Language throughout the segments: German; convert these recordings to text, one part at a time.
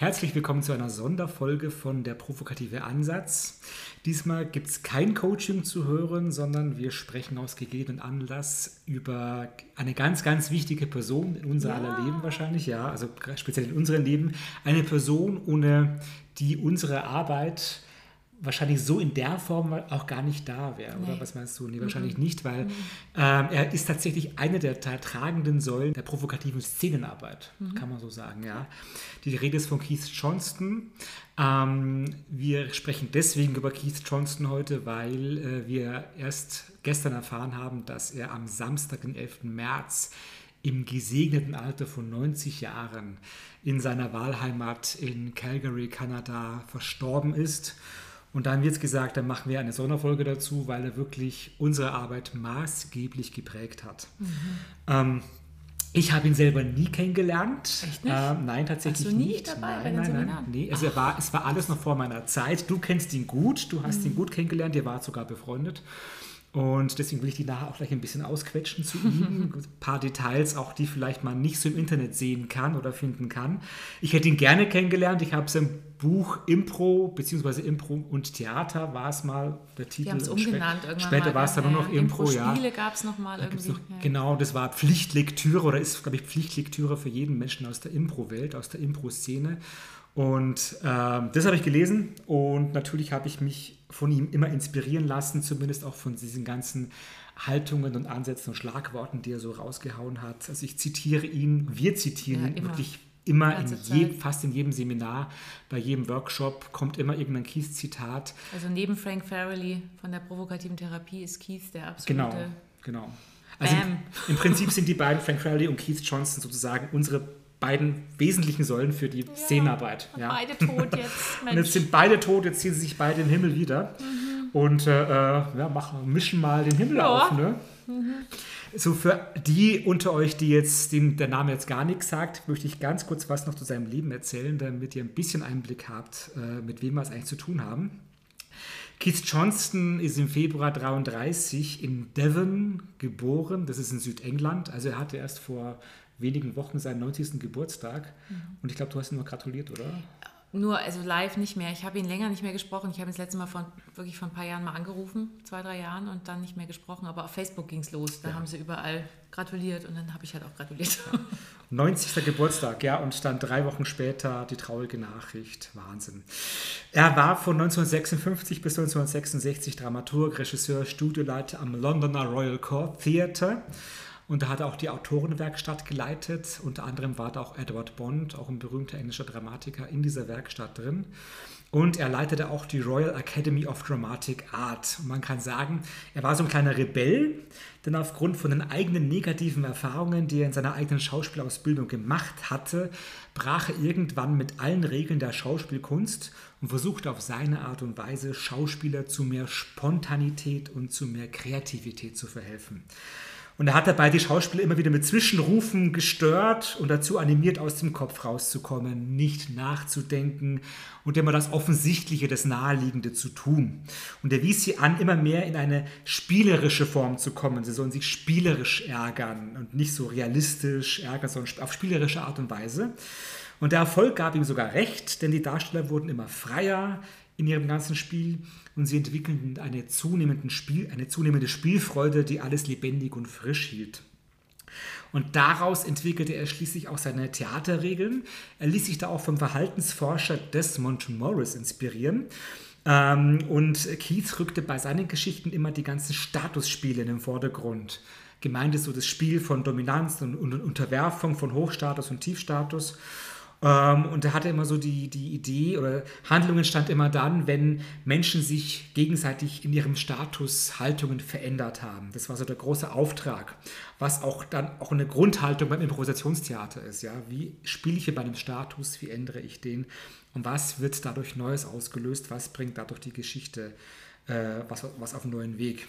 Herzlich willkommen zu einer Sonderfolge von der Provokative Ansatz. Diesmal gibt es kein Coaching zu hören, sondern wir sprechen aus gegebenen Anlass über eine ganz, ganz wichtige Person in unser ja. aller Leben wahrscheinlich, ja, also speziell in unserem Leben. Eine Person, ohne die unsere Arbeit wahrscheinlich so in der Form auch gar nicht da wäre. Nee. Oder was meinst du? Nee, wahrscheinlich mhm. nicht, weil mhm. ähm, er ist tatsächlich eine der tragenden Säulen der provokativen Szenenarbeit, mhm. kann man so sagen. Ja. Die Rede ist von Keith Johnston. Ähm, wir sprechen deswegen über Keith Johnston heute, weil äh, wir erst gestern erfahren haben, dass er am Samstag, den 11. März, im gesegneten Alter von 90 Jahren in seiner Wahlheimat in Calgary, Kanada, verstorben ist. Und dann wird es gesagt, dann machen wir eine Sonderfolge dazu, weil er wirklich unsere Arbeit maßgeblich geprägt hat. Mhm. Ähm, ich habe ihn selber nie kennengelernt. Echt nicht? Ähm, nein, tatsächlich Warst du nie nicht. dabei nein, nein, nein, nee. Also er war, es war alles noch vor meiner Zeit. Du kennst ihn gut, du hast mhm. ihn gut kennengelernt, ihr wart sogar befreundet. Und deswegen will ich die nachher auch gleich ein bisschen ausquetschen zu ihm. Ein paar Details, auch die vielleicht man nicht so im Internet sehen kann oder finden kann. Ich hätte ihn gerne kennengelernt. Ich habe sein Buch Impro, beziehungsweise Impro und Theater war es mal der Titel. Die haben es umgenannt irgendwann Später war es dann nur noch Impro, Impro ja. Spiele gab es nochmal irgendwie. Noch, ja. Genau, das war Pflichtlektüre oder ist, glaube ich, Pflichtlektüre für jeden Menschen aus der Impro-Welt, aus der Impro-Szene. Und ähm, das habe ich gelesen und natürlich habe ich mich von ihm immer inspirieren lassen, zumindest auch von diesen ganzen Haltungen und Ansätzen und Schlagworten, die er so rausgehauen hat. Also ich zitiere ihn, wir zitieren ihn ja, wirklich immer in je, fast in jedem Seminar, bei jedem Workshop kommt immer irgendein Keith-Zitat. Also neben Frank Farrelly von der provokativen Therapie ist Keith der absolute. Genau, genau. Also im, im, Prinzip sind die beiden, Frank Farrelly und Keith Johnson, sozusagen unsere beiden wesentlichen Säulen für die ja, Szenenarbeit. Ja. Beide tot jetzt. und jetzt sind beide tot, jetzt ziehen sie sich beide in den Himmel wieder mhm. und äh, äh, ja, machen, mischen mal den Himmel ja. auf. Ne? Mhm. So für die unter euch, die jetzt, dem der Name jetzt gar nichts sagt, möchte ich ganz kurz was noch zu seinem Leben erzählen, damit ihr ein bisschen Einblick habt, äh, mit wem wir es eigentlich zu tun haben. Keith Johnston ist im Februar 33 in Devon geboren, das ist in Südengland. Also er hatte erst vor wenigen Wochen seinen 90. Geburtstag. Mhm. Und ich glaube, du hast ihm noch gratuliert, oder? Nur, also live nicht mehr. Ich habe ihn länger nicht mehr gesprochen. Ich habe ihn das letzte Mal von, wirklich vor ein paar Jahren mal angerufen, zwei, drei Jahren, und dann nicht mehr gesprochen. Aber auf Facebook ging es los. Da ja. haben sie überall gratuliert und dann habe ich halt auch gratuliert. 90. Geburtstag, ja, und dann drei Wochen später die traurige Nachricht. Wahnsinn. Er war von 1956 bis 1966 Dramaturg, Regisseur, Studioleiter am Londoner Royal Court Theatre und da hat er auch die Autorenwerkstatt geleitet. Unter anderem war da auch Edward Bond, auch ein berühmter englischer Dramatiker, in dieser Werkstatt drin. Und er leitete auch die Royal Academy of Dramatic Art. Und man kann sagen, er war so ein kleiner Rebell, denn aufgrund von den eigenen negativen Erfahrungen, die er in seiner eigenen Schauspielausbildung gemacht hatte, brach er irgendwann mit allen Regeln der Schauspielkunst und versuchte auf seine Art und Weise Schauspieler zu mehr Spontanität und zu mehr Kreativität zu verhelfen. Und er hat dabei die Schauspieler immer wieder mit Zwischenrufen gestört und dazu animiert, aus dem Kopf rauszukommen, nicht nachzudenken und immer das Offensichtliche, das Naheliegende zu tun. Und er wies sie an, immer mehr in eine spielerische Form zu kommen. Sie sollen sich spielerisch ärgern und nicht so realistisch ärgern, sondern auf spielerische Art und Weise. Und der Erfolg gab ihm sogar recht, denn die Darsteller wurden immer freier, in ihrem ganzen Spiel und sie entwickelten eine, zunehmende Spiel, eine zunehmende Spielfreude, die alles lebendig und frisch hielt. Und daraus entwickelte er schließlich auch seine Theaterregeln. Er ließ sich da auch vom Verhaltensforscher Desmond Morris inspirieren. Ähm, und Keith rückte bei seinen Geschichten immer die ganzen Statusspiele in den Vordergrund. Gemeint ist so das Spiel von Dominanz und Unterwerfung, von Hochstatus und Tiefstatus. Ähm, und er hatte immer so die, die Idee, oder Handlung entstand immer dann, wenn Menschen sich gegenseitig in ihrem Status Haltungen verändert haben. Das war so der große Auftrag, was auch dann auch eine Grundhaltung beim Improvisationstheater ist. Ja? Wie spiele ich hier bei einem Status, wie ändere ich den und was wird dadurch Neues ausgelöst, was bringt dadurch die Geschichte äh, was, was auf einen neuen Weg.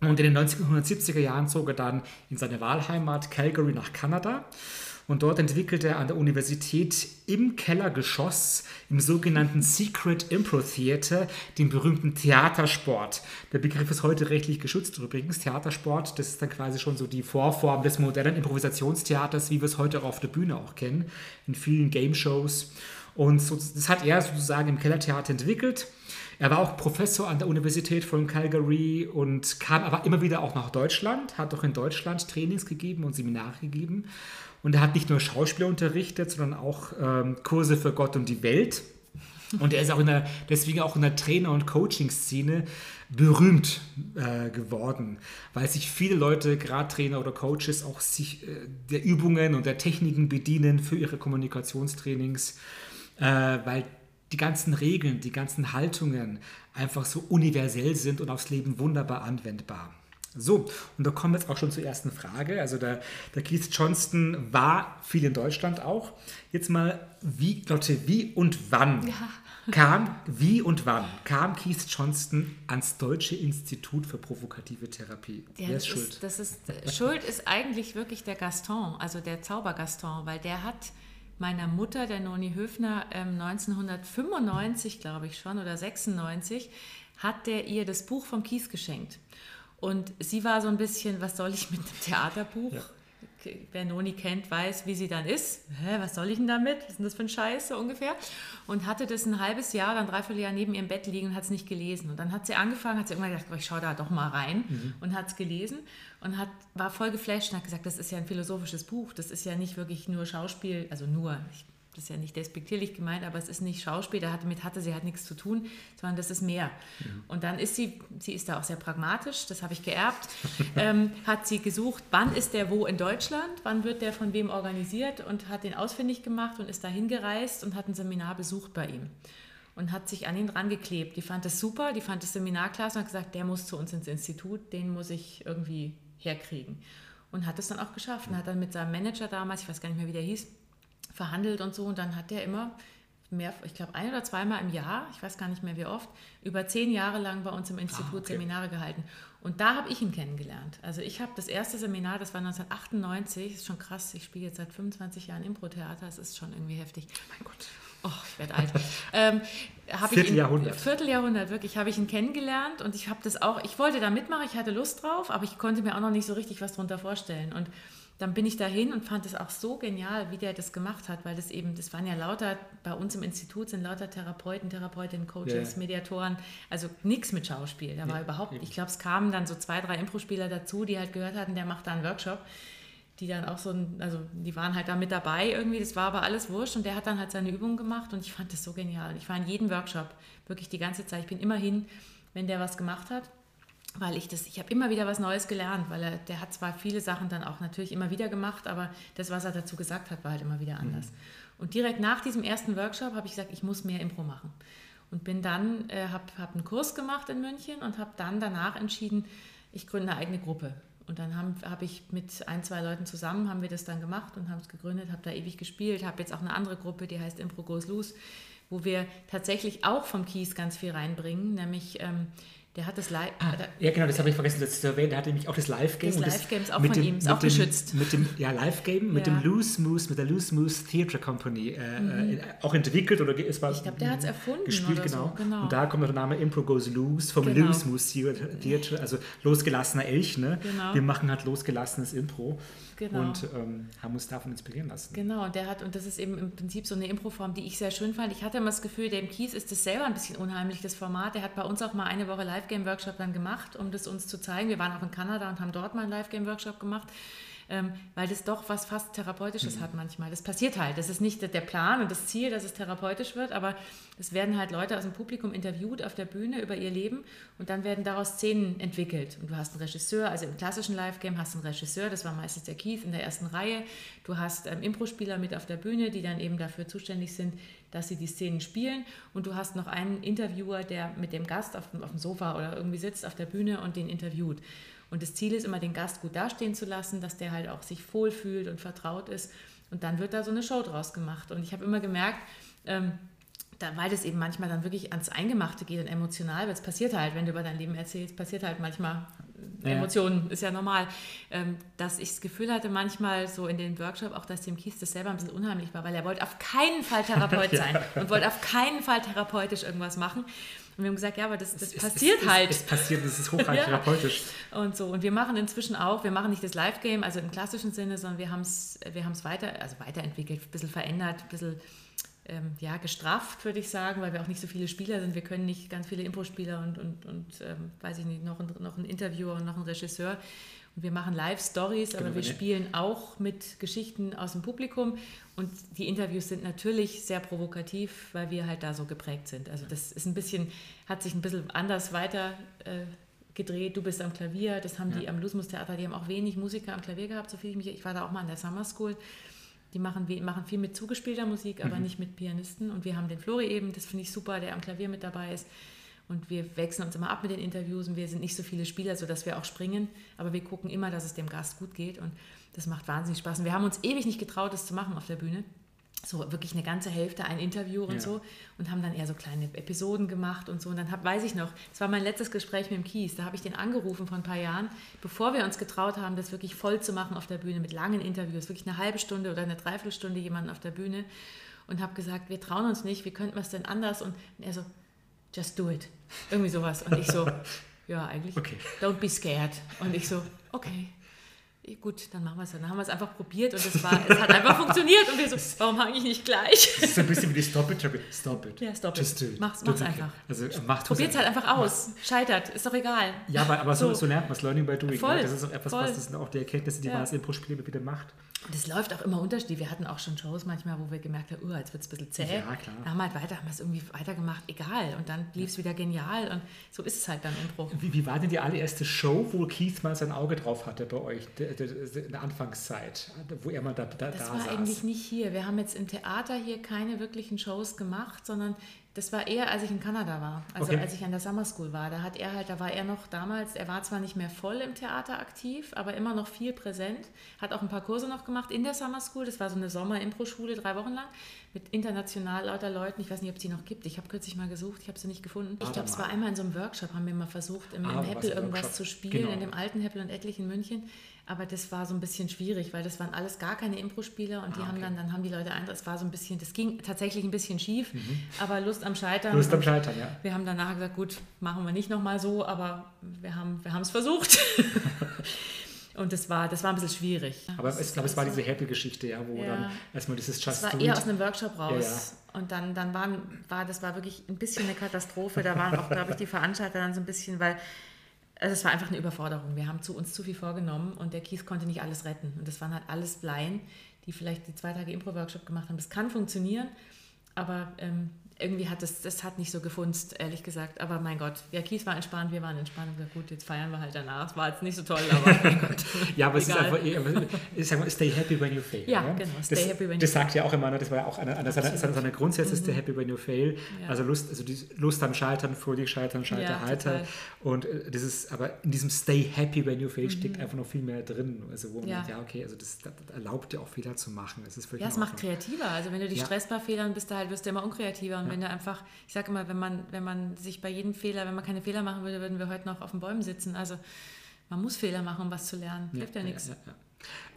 Und in den 1970er Jahren zog er dann in seine Wahlheimat Calgary nach Kanada und dort entwickelte er an der Universität im Kellergeschoss im sogenannten Secret Impro Theater den berühmten Theatersport. Der Begriff ist heute rechtlich geschützt übrigens. Theatersport, das ist dann quasi schon so die Vorform des modernen Improvisationstheaters, wie wir es heute auch auf der Bühne auch kennen, in vielen Game Shows. Und so, das hat er sozusagen im Kellertheater entwickelt. Er war auch Professor an der Universität von Calgary und kam aber immer wieder auch nach Deutschland, hat auch in Deutschland Trainings gegeben und Seminare gegeben. Und er hat nicht nur Schauspieler unterrichtet, sondern auch ähm, Kurse für Gott und die Welt. Und er ist auch in der, deswegen auch in der Trainer- und Coaching-Szene berühmt äh, geworden, weil sich viele Leute, gerade Trainer oder Coaches, auch sich äh, der Übungen und der Techniken bedienen für ihre Kommunikationstrainings, äh, weil die ganzen Regeln, die ganzen Haltungen einfach so universell sind und aufs Leben wunderbar anwendbar. So, und da kommen wir jetzt auch schon zur ersten Frage. Also der, der Keith Johnston war viel in Deutschland auch. Jetzt mal, wie, Lotte, wie und wann ja. kam, wie und wann kam Keith Johnston ans Deutsche Institut für provokative Therapie? Ja, Wer ist schuld? Ist, das ist, schuld ist eigentlich wirklich der Gaston, also der Zaubergaston, weil der hat meiner Mutter, der Noni Höfner, 1995, ähm, glaube ich schon, oder 96, hat der ihr das Buch vom Kies geschenkt. Und sie war so ein bisschen, was soll ich mit dem Theaterbuch? Ja. Wer Noni kennt, weiß, wie sie dann ist. Hä, was soll ich denn damit? Was ist denn das für ein Scheiß so ungefähr? Und hatte das ein halbes Jahr, dann dreiviertel Jahr neben ihrem Bett liegen und hat es nicht gelesen. Und dann hat sie angefangen, hat sie irgendwann gedacht, ich schaue da doch mal rein mhm. und hat es gelesen und hat, war voll geflasht und hat gesagt, das ist ja ein philosophisches Buch, das ist ja nicht wirklich nur Schauspiel, also nur, ich das ist ja nicht despektierlich gemeint, aber es ist nicht Schauspiel, damit hatte sie halt nichts zu tun, sondern das ist mehr. Mhm. Und dann ist sie, sie ist da auch sehr pragmatisch, das habe ich geerbt, ähm, hat sie gesucht, wann ist der wo in Deutschland, wann wird der von wem organisiert und hat den ausfindig gemacht und ist da hingereist und hat ein Seminar besucht bei ihm und hat sich an ihn rangeklebt. Die fand das super, die fand das Seminar klasse und hat gesagt, der muss zu uns ins Institut, den muss ich irgendwie herkriegen. Und hat es dann auch geschafft und hat dann mit seinem Manager damals, ich weiß gar nicht mehr, wie der hieß, verhandelt und so. Und dann hat er immer mehr, ich glaube ein oder zweimal im Jahr, ich weiß gar nicht mehr wie oft, über zehn Jahre lang bei uns im Institut ah, okay. Seminare gehalten. Und da habe ich ihn kennengelernt. Also ich habe das erste Seminar, das war 1998, ist schon krass, ich spiele jetzt seit 25 Jahren Impro-Theater, das ist schon irgendwie heftig. mein Gott. Oh, ich werde alt. ähm, Vierteljahrhundert. Vierteljahrhundert, wirklich, habe ich ihn kennengelernt und ich habe das auch, ich wollte da mitmachen, ich hatte Lust drauf, aber ich konnte mir auch noch nicht so richtig was darunter vorstellen. Und dann bin ich dahin und fand es auch so genial, wie der das gemacht hat, weil das eben, das waren ja lauter, bei uns im Institut sind lauter Therapeuten, Therapeutinnen, Coaches, ja. Mediatoren, also nichts mit Schauspiel. Da war ja, überhaupt, eben. ich glaube, es kamen dann so zwei, drei Impro-Spieler dazu, die halt gehört hatten, der macht da einen Workshop, die dann auch so, also die waren halt da mit dabei irgendwie, das war aber alles wurscht und der hat dann halt seine Übungen gemacht und ich fand das so genial. Ich war in jedem Workshop, wirklich die ganze Zeit, ich bin immerhin, wenn der was gemacht hat weil ich das, ich habe immer wieder was Neues gelernt, weil er, der hat zwar viele Sachen dann auch natürlich immer wieder gemacht, aber das, was er dazu gesagt hat, war halt immer wieder anders. Mhm. Und direkt nach diesem ersten Workshop habe ich gesagt, ich muss mehr Impro machen. Und bin dann, äh, habe hab einen Kurs gemacht in München und habe dann danach entschieden, ich gründe eine eigene Gruppe. Und dann habe hab ich mit ein, zwei Leuten zusammen, haben wir das dann gemacht und haben es gegründet, habe da ewig gespielt, habe jetzt auch eine andere Gruppe, die heißt Impro Goes Loose, wo wir tatsächlich auch vom Kies ganz viel reinbringen, nämlich... Ähm, der hat das Live. Ah, ja, genau, das habe ich vergessen das zu erwähnen. Der hat nämlich auch das Live-Game. Das Live-Game ist auch von dem, ihm, ist auch dem, geschützt. Mit dem ja, Live-Game, ja. mit dem Loose Moose, mit der Loose Moose Theatre Company äh, mhm. äh, auch entwickelt oder es war. Ich glaube, der hat es erfunden. Gespielt, genau. So, genau. Und da kommt der Name Impro Goes Loose vom genau. Loose Moose Theatre, also losgelassener Elch. Ne? Genau. Wir machen halt losgelassenes Impro. Genau. Und ähm, haben uns davon inspirieren lassen. Genau, und der hat, und das ist eben im Prinzip so eine Improform, die ich sehr schön fand. Ich hatte immer das Gefühl, dem Kies ist das selber ein bisschen unheimlich, das Format. Der hat bei uns auch mal eine Woche Live-Game-Workshop dann gemacht, um das uns zu zeigen. Wir waren auch in Kanada und haben dort mal einen Live-Game-Workshop gemacht ähm, weil das doch was fast Therapeutisches mhm. hat manchmal. Das passiert halt. Das ist nicht der Plan und das Ziel, dass es therapeutisch wird, aber es werden halt Leute aus dem Publikum interviewt auf der Bühne über ihr Leben und dann werden daraus Szenen entwickelt. Und du hast einen Regisseur, also im klassischen Live-Game hast du einen Regisseur, das war meistens der Keith in der ersten Reihe. Du hast ähm, Impro-Spieler mit auf der Bühne, die dann eben dafür zuständig sind, dass sie die Szenen spielen. Und du hast noch einen Interviewer, der mit dem Gast auf auf dem Sofa oder irgendwie sitzt auf der Bühne und den interviewt. Und das Ziel ist immer, den Gast gut dastehen zu lassen, dass der halt auch sich wohlfühlt und vertraut ist. Und dann wird da so eine Show draus gemacht. Und ich habe immer gemerkt, ähm, da, weil das eben manchmal dann wirklich ans Eingemachte geht und emotional wird. Es passiert halt, wenn du über dein Leben erzählst, passiert halt manchmal ja. Emotionen, ist ja normal. Ähm, dass ich das Gefühl hatte, manchmal so in den Workshop, auch dass dem Kies das selber ein bisschen unheimlich war, weil er wollte auf keinen Fall Therapeut sein ja. und wollte auf keinen Fall therapeutisch irgendwas machen. Und wir haben gesagt, ja, aber das, das es, passiert es, halt. Es, passiert, das ist ja. therapeutisch. Und so. Und wir machen inzwischen auch, wir machen nicht das Live-Game, also im klassischen Sinne, sondern wir haben es wir weiter, also weiterentwickelt, ein bisschen verändert, ein bisschen ähm, ja, gestrafft, würde ich sagen, weil wir auch nicht so viele Spieler sind. Wir können nicht ganz viele Impro-Spieler und, und, und ähm, weiß ich nicht, noch ein, noch ein Interviewer und noch ein Regisseur. Und wir machen Live-Stories, aber Genau, wir ne? spielen auch mit Geschichten aus dem Publikum. Und die Interviews sind natürlich sehr provokativ, weil wir halt da so geprägt sind. Also das ist ein bisschen, hat sich ein bisschen anders weiter äh, gedreht. Du bist am Klavier, das haben die am Lusmus Theater, die haben auch wenig Musiker am Klavier gehabt, so viel ich mich, ich war da auch mal an der Summer School. Die machen, machen viel mit zugespielter Musik, aber nicht mit Pianisten. Und wir haben den Flori eben, das finde ich super, der am Klavier mit dabei ist. Und wir wechseln uns immer ab mit den Interviews und wir sind nicht so viele Spieler, sodass wir auch springen. Aber wir gucken immer, dass es dem Gast gut geht und das macht wahnsinnig Spaß. Und wir haben uns ewig nicht getraut, das zu machen auf der Bühne. So wirklich eine ganze Hälfte, ein Interview und Ja. so. Und haben dann eher so kleine Episoden gemacht und so. Und dann hab, weiß ich noch, das war mein letztes Gespräch mit dem Kies. Da habe ich den angerufen vor ein paar Jahren, bevor wir uns getraut haben, das wirklich voll zu machen auf der Bühne mit langen Interviews. Wirklich eine halbe Stunde oder eine Dreiviertelstunde jemanden auf der Bühne. Und habe gesagt, wir trauen uns nicht, wie könnten wir es denn anders? Und er so, just do it. Irgendwie sowas. Und ich so, ja, eigentlich, Okay. don't be scared. Und ich so, okay. Gut, dann machen wir es. Dann haben wir es einfach probiert und es, war, es hat einfach funktioniert. Und wir so, warum fange ich nicht gleich? Das ist so ein bisschen wie die Stop It, It. Stop it. Ja, stop it. Just do it. Mach's- mach's it. einfach. Also, macht Probiert es halt einfach aus. Scheitert, ist doch egal. Ja, aber, aber so, So. so lernt man es. Learning by doing. Voll, Ne? Das ist auch etwas, voll. was das sind auch die Erkenntnisse, die Ja. man als Impro-Spieler immer wieder macht. Es läuft auch immer unterschiedlich. Wir hatten auch schon Shows manchmal, wo wir gemerkt haben, oh, jetzt wird es ein bisschen zäh. Ja, klar. Dann haben wir halt weiter, haben wir es irgendwie weitergemacht, egal. Und dann lief es wieder genial. Und so ist es halt beim Impro. Wie, wie war denn die allererste Show, wo Keith mal sein Auge drauf hatte bei euch, in der Anfangszeit, wo er mal da, da, Das da war saß? eigentlich nicht hier. Wir haben jetzt im Theater hier keine wirklichen Shows gemacht, sondern das war eher, als ich in Kanada war. Also Okay. als ich an der Summer School war. Da hat er halt, da war er noch damals, er war zwar nicht mehr voll im Theater aktiv, aber immer noch viel präsent. Hat auch ein paar Kurse noch gemacht in der Summer School. Das war so eine Sommer-Impro-Schule, drei Wochen lang, mit international lauter Leuten. Ich weiß nicht, ob es die noch gibt. Ich habe kürzlich mal gesucht, ich habe sie nicht gefunden. Ich Warte glaube, es war einmal in so einem Workshop, haben wir mal versucht, im, Ah, im was Heppel irgendwas zu spielen, Genau. in dem alten Heppel und etlich in München. Aber das war so ein bisschen schwierig, weil das waren alles gar keine Impro-Spieler und die Ah, haben okay. dann, dann haben die Leute ein, es war so ein bisschen, das ging tatsächlich ein bisschen schief, aber Lust am Scheitern. Mhm. Lust am Scheitern, ja. Wir haben danach gesagt, gut, machen wir nicht nochmal so, aber wir haben wir es versucht. und das war, das war ein bisschen schwierig. Aber Das ich glaube, es war diese Happy-Geschichte, ja, wo Ja. dann erstmal dieses das Just war Do eher aus einem Workshop raus. Ja, Und dann, dann waren, war das war wirklich ein bisschen eine Katastrophe. Da waren auch, glaube ich, die Veranstalter dann so ein bisschen, weil also es war einfach eine Überforderung. Wir haben zu uns zu viel vorgenommen und der Kies konnte nicht alles retten. Und das waren halt alles Laien, die vielleicht die zwei Tage Impro-Workshop gemacht haben. Das kann funktionieren, aber ähm, irgendwie hat das, das hat nicht so gefunzt, ehrlich gesagt. Aber mein Gott, ja, Kies war entspannt, wir waren entspannt. Und gesagt, gut, jetzt feiern wir halt danach. Es war jetzt nicht so toll, aber mein Gott. Ja, aber es ist Egal. einfach, ich sag mal, stay happy when you fail. Ja, genau, stay das, happy when you Das sagt ja auch immer, ne, das war ja auch einer, einer seiner. Mhm. seiner Grundsätze, stay happy when you fail. Ja. Also Lust, also die Lust am Scheitern, fröhlich scheitern, scheiter, Ja, heiter. total. Und äh, das ist, aber in diesem stay happy when you fail steckt einfach noch viel mehr drin. Also wo man Mhm. Ja. denkt, ja, okay, also das, das erlaubt dir auch Fehler zu machen. Das ist Ja, es macht kreativer. Also wenn du dich Ja. stresst bei Fehlern, bist du halt, wirst du immer unkreativer. Und wenn du einfach, ich sage immer, wenn man, wenn man sich bei jedem Fehler, wenn man keine Fehler machen würde, würden wir heute noch auf den Bäumen sitzen. Also man muss Fehler machen, um was zu lernen. Hilft ja, nichts. Ja, ja.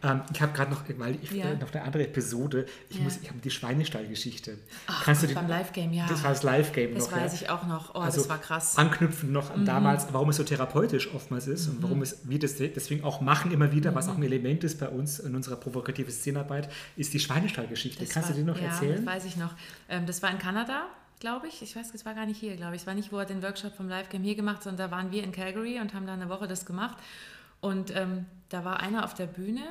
Ähm, ich habe gerade noch, weil ich, Ja. äh, noch eine andere Episode. Ich Ja. muss, ich habe die Schweinestall-Geschichte. Kannst du die, beim Live-Game, ja. Das war das Live-Game Das noch. weiß ja. ich auch noch. Oh, Also das war krass. Anknüpfen noch an Mhm. damals, warum es so therapeutisch oftmals ist und warum es wir das deswegen auch machen immer wieder, was Mhm. auch ein Element ist bei uns in unserer provokativen Szenenarbeit, ist die Schweinestall-Geschichte. Das Kannst war, du die noch ja, erzählen? das weiß ich noch. Ähm, das war in Kanada, glaube ich. Ich weiß, es war gar nicht hier, glaube ich. Es war nicht, wo er den Workshop vom Live-Game hier gemacht hat, sondern da waren wir in Calgary und haben da eine Woche das gemacht. Und ähm, da war einer auf der Bühne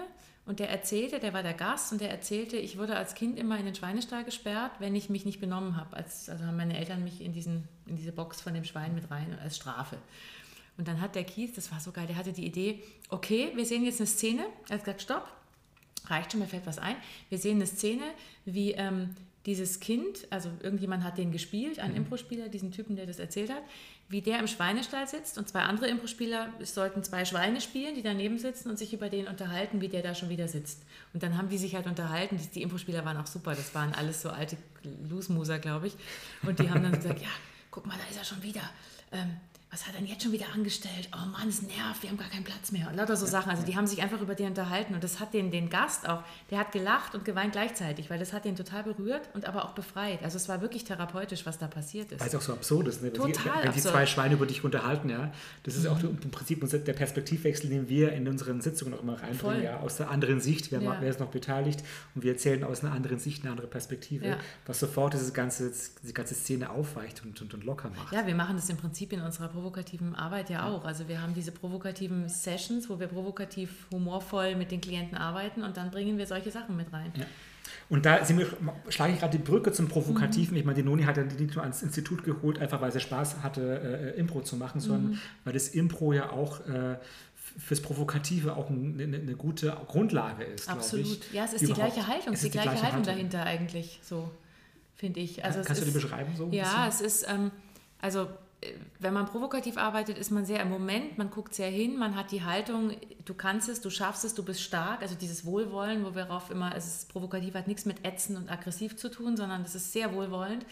und der erzählte, der war der Gast und der erzählte, ich wurde als Kind immer in den Schweinestall gesperrt, wenn ich mich nicht benommen habe. Als, also haben meine Eltern mich in, diesen, in diese Box von dem Schwein mit rein als Strafe. Und dann hat der Kies, das war so geil, der hatte die Idee, okay, wir sehen jetzt eine Szene. Er hat gesagt, stopp, reicht schon, mir fällt was ein. Wir sehen eine Szene, wie ähm, dieses Kind, also irgendjemand hat den gespielt, ein Impro-Spieler, diesen Typen, der das erzählt hat, wie der im Schweinestall sitzt und zwei andere Impro-Spieler sollten zwei Schweine spielen, die daneben sitzen und sich über den unterhalten, wie der da schon wieder sitzt. Und dann haben die sich halt unterhalten. Die, die Impro-Spieler waren auch super, das waren alles so alte Loosmuser, glaube ich. Und die haben dann gesagt, ja, guck mal, da ist er schon wieder. Ähm, was hat er denn jetzt schon wieder angestellt? Oh Mann, es nervt, wir haben gar keinen Platz mehr. Und lauter so Sachen. Also die haben sich einfach über die unterhalten. Und das hat den, den Gast auch, der hat gelacht und geweint gleichzeitig, weil das hat den total berührt und aber auch befreit. Also es war wirklich therapeutisch, was da passiert ist. Weil es auch so absurd ist, ne? Total wenn, die, wenn die absurd. zwei Schweine über dich unterhalten, ja. Das ist Mhm. auch im Prinzip der Perspektivwechsel, den wir in unseren Sitzungen auch immer reinbringen, Voll. ja. Aus der anderen Sicht, wer, Ja. wer ist noch beteiligt und wir erzählen aus einer anderen Sicht eine andere Perspektive, Ja. was sofort diese ganze, diese ganze Szene aufweicht und, und, und locker macht. Ja, wir machen das im Prinzip in unserer provokativen Arbeit ja auch. Also wir haben diese provokativen Sessions, wo wir provokativ humorvoll mit den Klienten arbeiten und dann bringen wir solche Sachen mit rein. Ja. Und da wir, schlage ich gerade die Brücke zum Provokativen. Mhm. Ich meine, die Noni hat ja nicht nur ans Institut geholt, einfach weil sie Spaß hatte, äh, Impro zu machen, sondern Mhm. weil das Impro ja auch äh, fürs Provokative auch eine, eine, eine gute Grundlage ist, Absolut. Ja, es ist die Überhaupt. gleiche Haltung, Es ist die ist gleiche Haltung dahinter eigentlich, so finde ich. Also es Kannst du die beschreiben so? Ja, bisschen? es ist, ähm, also wenn man provokativ arbeitet, ist man sehr im Moment, man guckt sehr hin, man hat die Haltung, du kannst es, du schaffst es, du bist stark, also dieses Wohlwollen, wo wir darauf immer, es ist provokativ, hat nichts mit ätzen und aggressiv zu tun, sondern das ist sehr wohlwollend.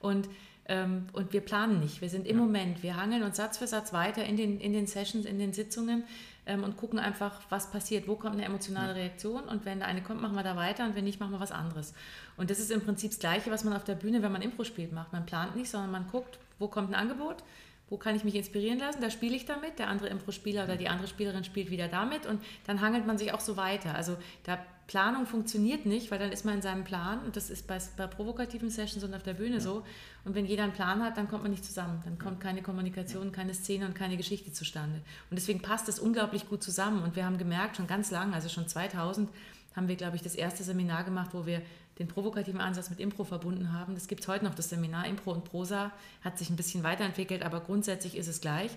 Und ähm, und wir planen nicht, wir sind im Moment, wir hangeln uns Satz für Satz weiter in den, in den Sessions, in den Sitzungen ähm, und gucken einfach, was passiert, wo kommt eine emotionale Reaktion? Und wenn da eine kommt, machen wir da weiter. Und wenn nicht, machen wir was anderes. Und das ist im Prinzip das Gleiche, was man auf der Bühne, wenn man Impro spielt, macht. Man plant nicht, sondern man guckt, wo kommt ein Angebot, wo kann ich mich inspirieren lassen, da spiele ich damit, der andere Impro-Spieler oder die andere Spielerin spielt wieder damit und dann hangelt man sich auch so weiter. Also da Planung funktioniert nicht, weil dann ist man in seinem Plan und das ist bei, bei provokativen Sessions und auf der Bühne so. Und wenn jeder einen Plan hat, dann kommt man nicht zusammen. Dann kommt keine Kommunikation, keine Szene und keine Geschichte zustande. Und deswegen passt es unglaublich gut zusammen. Und wir haben gemerkt, schon ganz lange, also schon 2000, haben wir, glaube ich, das erste Seminar gemacht, wo wir den provokativen Ansatz mit Impro verbunden haben. Das gibt es heute noch, das Seminar Impro und Prosa, hat sich ein bisschen weiterentwickelt, aber grundsätzlich ist es gleich,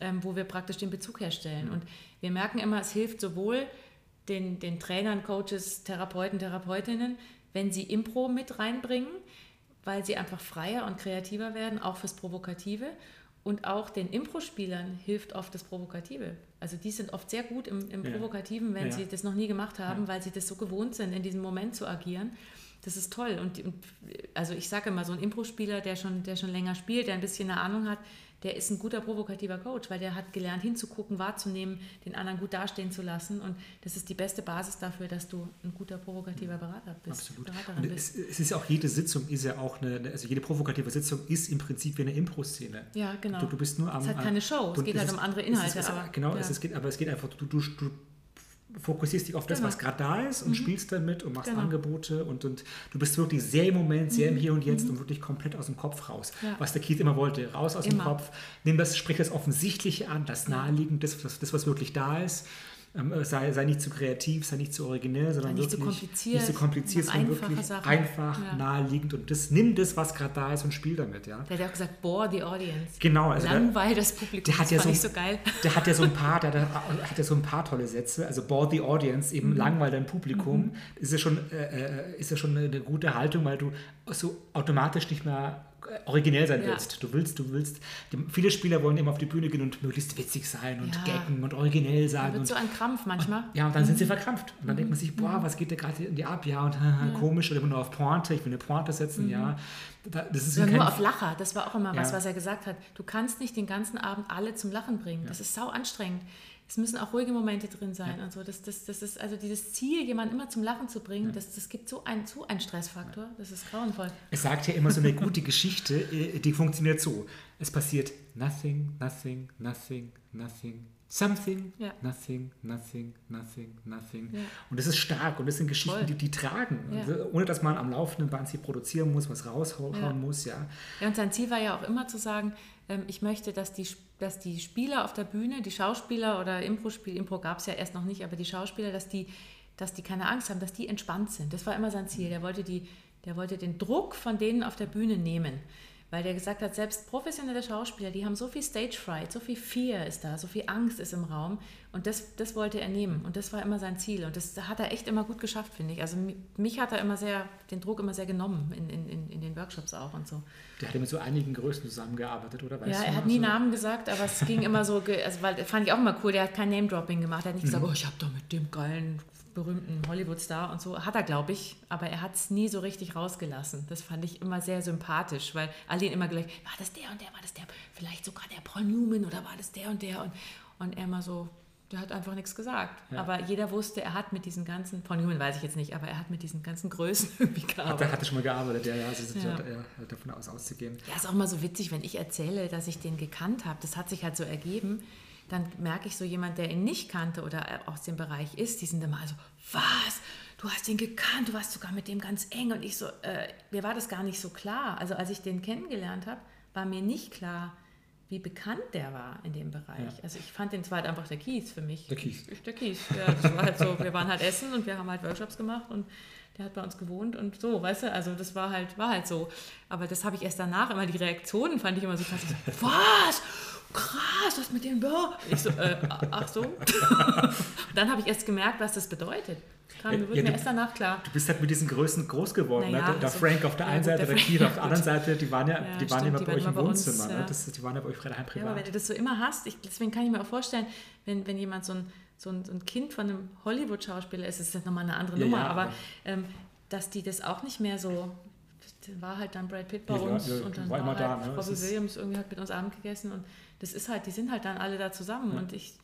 ähm, wo wir praktisch den Bezug herstellen. Und wir merken immer, es hilft sowohl den, den Trainern, Coaches, Therapeuten, Therapeutinnen, wenn sie Impro mit reinbringen, weil sie einfach freier und kreativer werden, auch fürs Provokative. Und auch den Impro-Spielern hilft oft das Provokative. Also die sind oft sehr gut im, im Ja. Provokativen, wenn Ja. sie das noch nie gemacht haben, weil sie das so gewohnt sind, in diesem Moment zu agieren. Das ist toll. Und, und also ich sage immer, so ein Impro-Spieler, der schon, der schon länger spielt, der ein bisschen eine Ahnung hat, der ist ein guter provokativer Coach, weil der hat gelernt hinzugucken, wahrzunehmen, den anderen gut dastehen zu lassen. Und das ist die beste Basis dafür, dass du ein guter provokativer Berater bist. Absolut. Beraterin Und bist. es, es ist auch jede Sitzung ist ja auch eine, also jede provokative Sitzung ist im Prinzip wie eine Impro-Szene. Ja, genau. Du, du bist nur am. Es hat keine Show, es geht halt um andere es Inhalte, Ist, aber- genau, ja. es ist, geht, aber es geht einfach, du, du, du fokussierst dich auf das, Genau. was gerade da ist und spielst damit und machst Genau. Mhm. Angebote und, und du bist wirklich sehr im Moment, sehr im Hier und Jetzt und wirklich komplett aus dem Kopf raus. Ja. Was der Keith immer wollte, raus aus dem Immer. Kopf, nimm das, sprich das Offensichtliche an, das Naheliegende, das, das, das was wirklich da ist. Ähm, sei, sei nicht zu kreativ, sei nicht zu originell, sondern nicht zu wirklich kompliziert, nicht zu kompliziert, sondern wirklich Sachen. einfach, Ja. naheliegend und das, nimm das, was gerade da ist und spiel damit, ja. Der hat auch gesagt, bore the audience. Genau, also Langweil das Publikum. der hat das ja so- ich so geil. Der hat ja so ein paar, der, der hat ja so ein paar tolle Sätze. Also bore the audience, eben Mhm. langweil dein Publikum, ist ja schon, äh, äh, ist ja schon eine, gute Haltung, weil du so automatisch nicht mehr äh, originell sein Ja. willst. Du willst, du willst. Die, viele Spieler wollen immer auf die Bühne gehen und möglichst witzig sein und Ja. gaggen und originell Da sein. wird Und, so ein Krampf manchmal. ja, und dann Mhm. sind sie verkrampft. Und dann denkt man sich, boah, was geht da gerade in die ab? Ja, und haha, komisch, oder immer nur auf Pointe, ich will eine Pointe setzen, ja. Da, das ist Oder nur auf Lacher, das war auch immer was, was er gesagt hat. Du kannst nicht den ganzen Abend alle zum Lachen bringen. Das ist sau anstrengend. Es müssen auch ruhige Momente drin sein und so. Das, das, das ist also dieses Ziel, jemanden immer zum Lachen zu bringen, das, das gibt so einen, so einen Stressfaktor. Das ist grauenvoll. Es sagt ja immer so eine gute Geschichte, äh, die funktioniert so. Es passiert nothing, nothing, nothing, nothing, something, Ja. nothing, nothing, nothing, nothing. Ja. Und das ist stark und das sind Geschichten, die, die tragen, Ja. Also, ohne dass man am laufenden Band sie produzieren muss, was raushauen Ja. muss, ja. Ja, und sein Ziel war ja auch immer zu sagen, ich möchte, dass die, dass die Spieler auf der Bühne, die Schauspieler oder Impro-Spiel, Impro gab es ja erst noch nicht, aber die Schauspieler, dass die, dass die keine Angst haben, dass die entspannt sind. Das war immer sein Ziel. Der wollte, die, der wollte den Druck von denen auf der Bühne nehmen. Weil der gesagt hat, selbst professionelle Schauspieler, die haben so viel Stage Fright, so viel Fear ist da, so viel Angst ist im Raum. Und das, das wollte er nehmen. Und das war immer sein Ziel. Und das hat er echt immer gut geschafft, finde ich. Also mi- mich hat er immer sehr, den Druck immer sehr genommen in, in, in, den Workshops auch und so. Der hat ja mit so einigen Größen zusammengearbeitet, oder? Weißt Ja, er hat nie so? Namen gesagt, aber es ging immer so, also weil fand ich auch immer cool, der hat kein Name-Dropping gemacht, er hat nicht gesagt, oh, ich habe da mit dem geilen berühmten Hollywood-Star und so. Hat er, glaube ich, aber er hat es nie so richtig rausgelassen. Das fand ich immer sehr sympathisch, weil alle ihn immer gleich, war das der und der, war das der, vielleicht sogar der Paul Newman oder war das der und der? Und, und er immer so, der hat einfach nichts gesagt. Ja. Aber jeder wusste, er hat mit diesen ganzen, Paul Newman weiß ich jetzt nicht, aber er hat mit diesen ganzen Größen irgendwie gearbeitet. Hat, hat er schon mal gearbeitet, ja, ja, also ja. Halt davon aus auszugehen. Ja, ist auch mal so witzig, wenn ich erzähle, dass ich den gekannt habe. Das hat sich halt so ergeben dann merke ich so jemand, der ihn nicht kannte oder aus dem Bereich ist, die sind immer so, was? Du hast ihn gekannt, du warst sogar mit dem ganz eng. Und ich so, äh, mir war das gar nicht so klar. Also als ich den kennengelernt habe, war mir nicht klar, wie bekannt der war in dem Bereich. Ja. Also ich fand den zwar halt einfach der Kies für mich. Der Kies. Der Kies, ja. Das war halt so, wir waren halt essen und wir haben halt Workshops gemacht und der hat bei uns gewohnt und so, weißt du, also das war halt, war halt so. Aber das habe ich erst danach, immer die Reaktionen fand ich immer so krass. Was? Krass, was mit dem Bau? Ich so, äh, ach so. dann habe ich erst gemerkt, was das bedeutet. Kam, ja, wird ja, mir erst danach klar. Du bist halt mit diesen Größen groß geworden. Naja, ne? Der also, Frank auf der einen Seite, der, der Keith auf der anderen Seite, die waren ja, die waren immer bei euch im Wohnzimmer. Uns, ne? das, die waren ja bei euch daheim privat. Ja, aber wenn du das so immer hast, ich, deswegen kann ich mir auch vorstellen, wenn, wenn jemand so ein, so ein, so ein Kind von einem Hollywood-Schauspieler ist, ist das nochmal eine andere Nummer, aber, aber ähm, dass die das auch nicht mehr so war halt dann Brad Pitt bei uns ja, und dann war, war halt ne? Robbie Williams irgendwie hat mit uns Abend gegessen und das ist halt, die sind halt dann alle da zusammen ja. und ich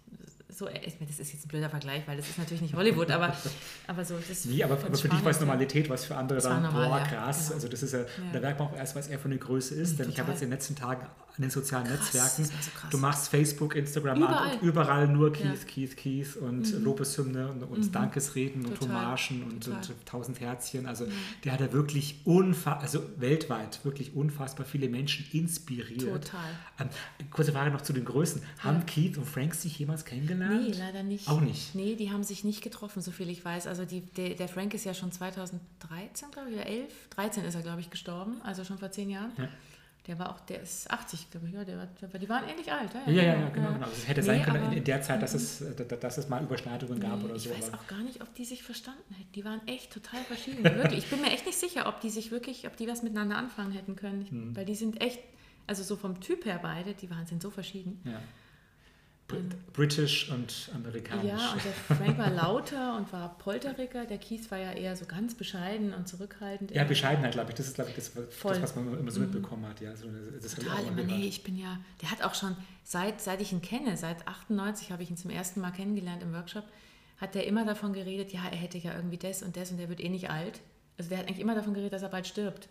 so, äh, das ist jetzt ein blöder Vergleich, weil das ist natürlich nicht Hollywood, aber, aber so. Das nee, aber, aber für dich war es Normalität, was für andere dann, normal, boah, krass. Genau. Also das ist ja, ja. da merkt man auch erst, was er für eine Größe ist, denn Total. ich habe jetzt in den letzten Tagen an den sozialen krass, Netzwerken, so du machst Facebook, Instagram überall, und überall nur Keith, ja. Keith, Keith und mhm. Lobeshymne und, und mhm. Dankesreden und Hommagen und, und, tausend Herzchen. Also mhm. der hat ja wirklich unfassbar, also weltweit wirklich unfassbar viele Menschen inspiriert. Total. Ähm, kurze Frage noch zu den Größen. Haben Keith und Frank sich jemals kennengelernt? Nee, leider nicht. Auch nicht? Nee, die haben sich nicht getroffen, so viel ich weiß. Also die, der, der Frank ist ja schon 2013, glaube ich, oder 11, 13 ist er, glaube ich, gestorben, also schon vor zehn Jahren. Ja. Der war auch, der ist 80, glaube ich, ja, der war, die waren ähnlich alt. Ja, ja, ja, ja genau, genau. Also es hätte nee, sein können in der Zeit, dass es, dass es mal Überschneidungen nee, gab oder ich so. Ich weiß auch gar nicht, ob die sich verstanden hätten. Die waren echt total verschieden. wirklich. Ich bin mir echt nicht sicher, ob die sich wirklich, ob die was miteinander anfangen hätten können. Ich, hm. Weil die sind echt, also so vom Typ her beide, die waren, sind so verschieden. Ja. British und amerikanisch. Ja, und der Frank war lauter und war Polteriker. Der Keith war ja eher so ganz bescheiden und zurückhaltend. Ja, Bescheidenheit, glaube ich. Das ist, glaube ich, das, das, was man immer so mhm. mitbekommen hat. Ja, so, das Total, immer, nee, ich bin ja, der hat auch schon, seit, seit ich ihn kenne, seit 98 habe ich ihn zum ersten Mal kennengelernt im Workshop, hat der immer davon geredet, ja, er hätte ja irgendwie das und das und der wird eh nicht alt. Also der hat eigentlich immer davon geredet, dass er bald stirbt.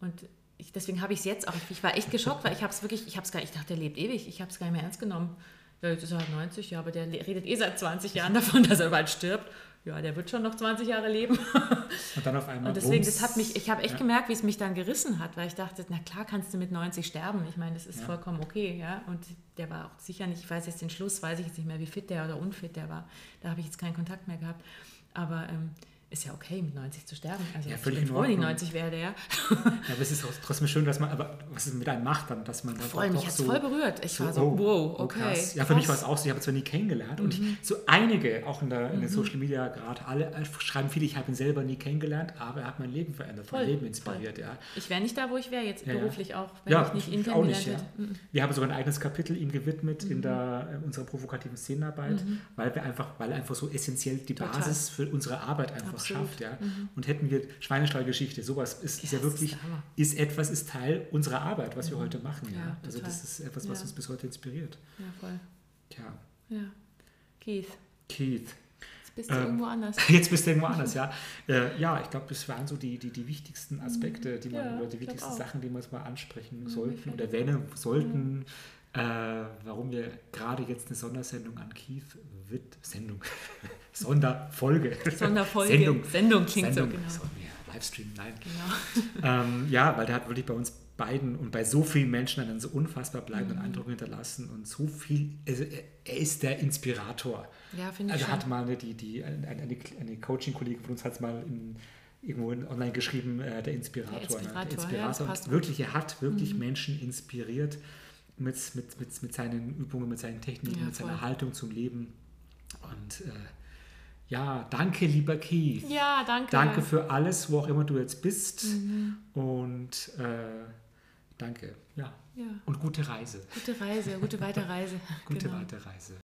Und ich, deswegen habe ich es jetzt auch, ich war echt geschockt, weil ich habe es wirklich, ich habe es gar ich dachte, der lebt ewig, ich habe es gar nicht mehr ernst genommen. Ja, jetzt ist er halt 90, ja, aber der redet eh seit 20 Jahren davon, dass er bald stirbt. Ja, der wird schon noch 20 Jahre leben. Und dann auf einmal. Und deswegen, das hat mich, ich habe echt ja. gemerkt, wie es mich dann gerissen hat, weil ich dachte, na klar kannst du mit 90 sterben. Ich meine, das ist ja. vollkommen okay, ja. Und der war auch sicher nicht, ich weiß jetzt den Schluss, weiß ich jetzt nicht mehr, wie fit der oder unfit der war. Da habe ich jetzt keinen Kontakt mehr gehabt. Aber ähm, ist ja okay, mit 90 zu sterben. Also ja, völlig ich bin froh, ich 90 werde, ja. ja. Aber es ist trotzdem schön, dass man, aber was es mit einem macht dann, dass man dann Voll, mich hat so, voll berührt. Ich so, war so, oh, wow, oh, okay. Oh, krass. Ja, für mich war es auch so, ich habe es zwar nie kennengelernt mhm. und ich, mhm. so einige, auch in, der, in den mhm. Social Media gerade, alle äh, schreiben viele, ich habe ihn selber nie kennengelernt, aber er hat mein Leben verändert, voll, mein Leben inspiriert, voll. ja. Ich wäre nicht da, wo ich wäre jetzt ja, beruflich auch, wenn ja, ich nicht ihn kennengelernt auch nicht, ja. Mhm. Wir haben sogar ein eigenes Kapitel ihm gewidmet in der, in äh, unserer provokativen Szenenarbeit, mhm. weil wir einfach, weil er einfach so essentiell die Total. Basis für unsere Arbeit einfach Absolut. schafft, ja. Mhm. Und hätten wir Schweinestallgeschichte, sowas ist, ist ja wirklich, ist, ist, etwas, ist Teil unserer Arbeit, was wir mhm. heute machen. Ja, ja. Also das ist etwas, was ja. uns bis heute inspiriert. Ja, voll. Tja. Ja. Keith. Keith. Jetzt bist du ähm, irgendwo anders. Jetzt bist du irgendwo anders, ja. Äh, ja, ich glaube, das waren so die, die, die wichtigsten mhm. Aspekte, die man, oder die wichtigsten Sachen, die wir uns mal ansprechen mhm, sollten oder erwähnen sollten. Äh, warum wir gerade jetzt eine Sondersendung an Keith wird Sendung Sonderfolge. Sonderfolge. Sendung. Sendung klingt Sendung. so, genau. So, ja, Livestream, nein. Genau. ähm, ja, weil der hat wirklich bei uns beiden und bei so vielen Menschen einen so unfassbar bleibenden mhm. Eindruck hinterlassen und so viel, also er ist der Inspirator. Ja, finde ich Also hat mal eine, die, die, eine, eine, eine Coaching-Kollegin von uns hat es mal in, irgendwo online geschrieben, äh, der Inspirator. Der Inspirator, ne? der Inspirator. Ja, wirklich, er hat wirklich mhm. Menschen inspiriert mit, mit, mit, mit seinen Übungen, mit seinen Techniken, ja, mit seiner Haltung zum Leben. Und äh, ja, danke, lieber Keith. Ja, danke. Danke für alles, wo auch immer du jetzt bist. Mhm. Und äh, danke. Ja. ja. Und gute Reise. Gute Reise, gute Weiterreise. gute genau. Weiterreise.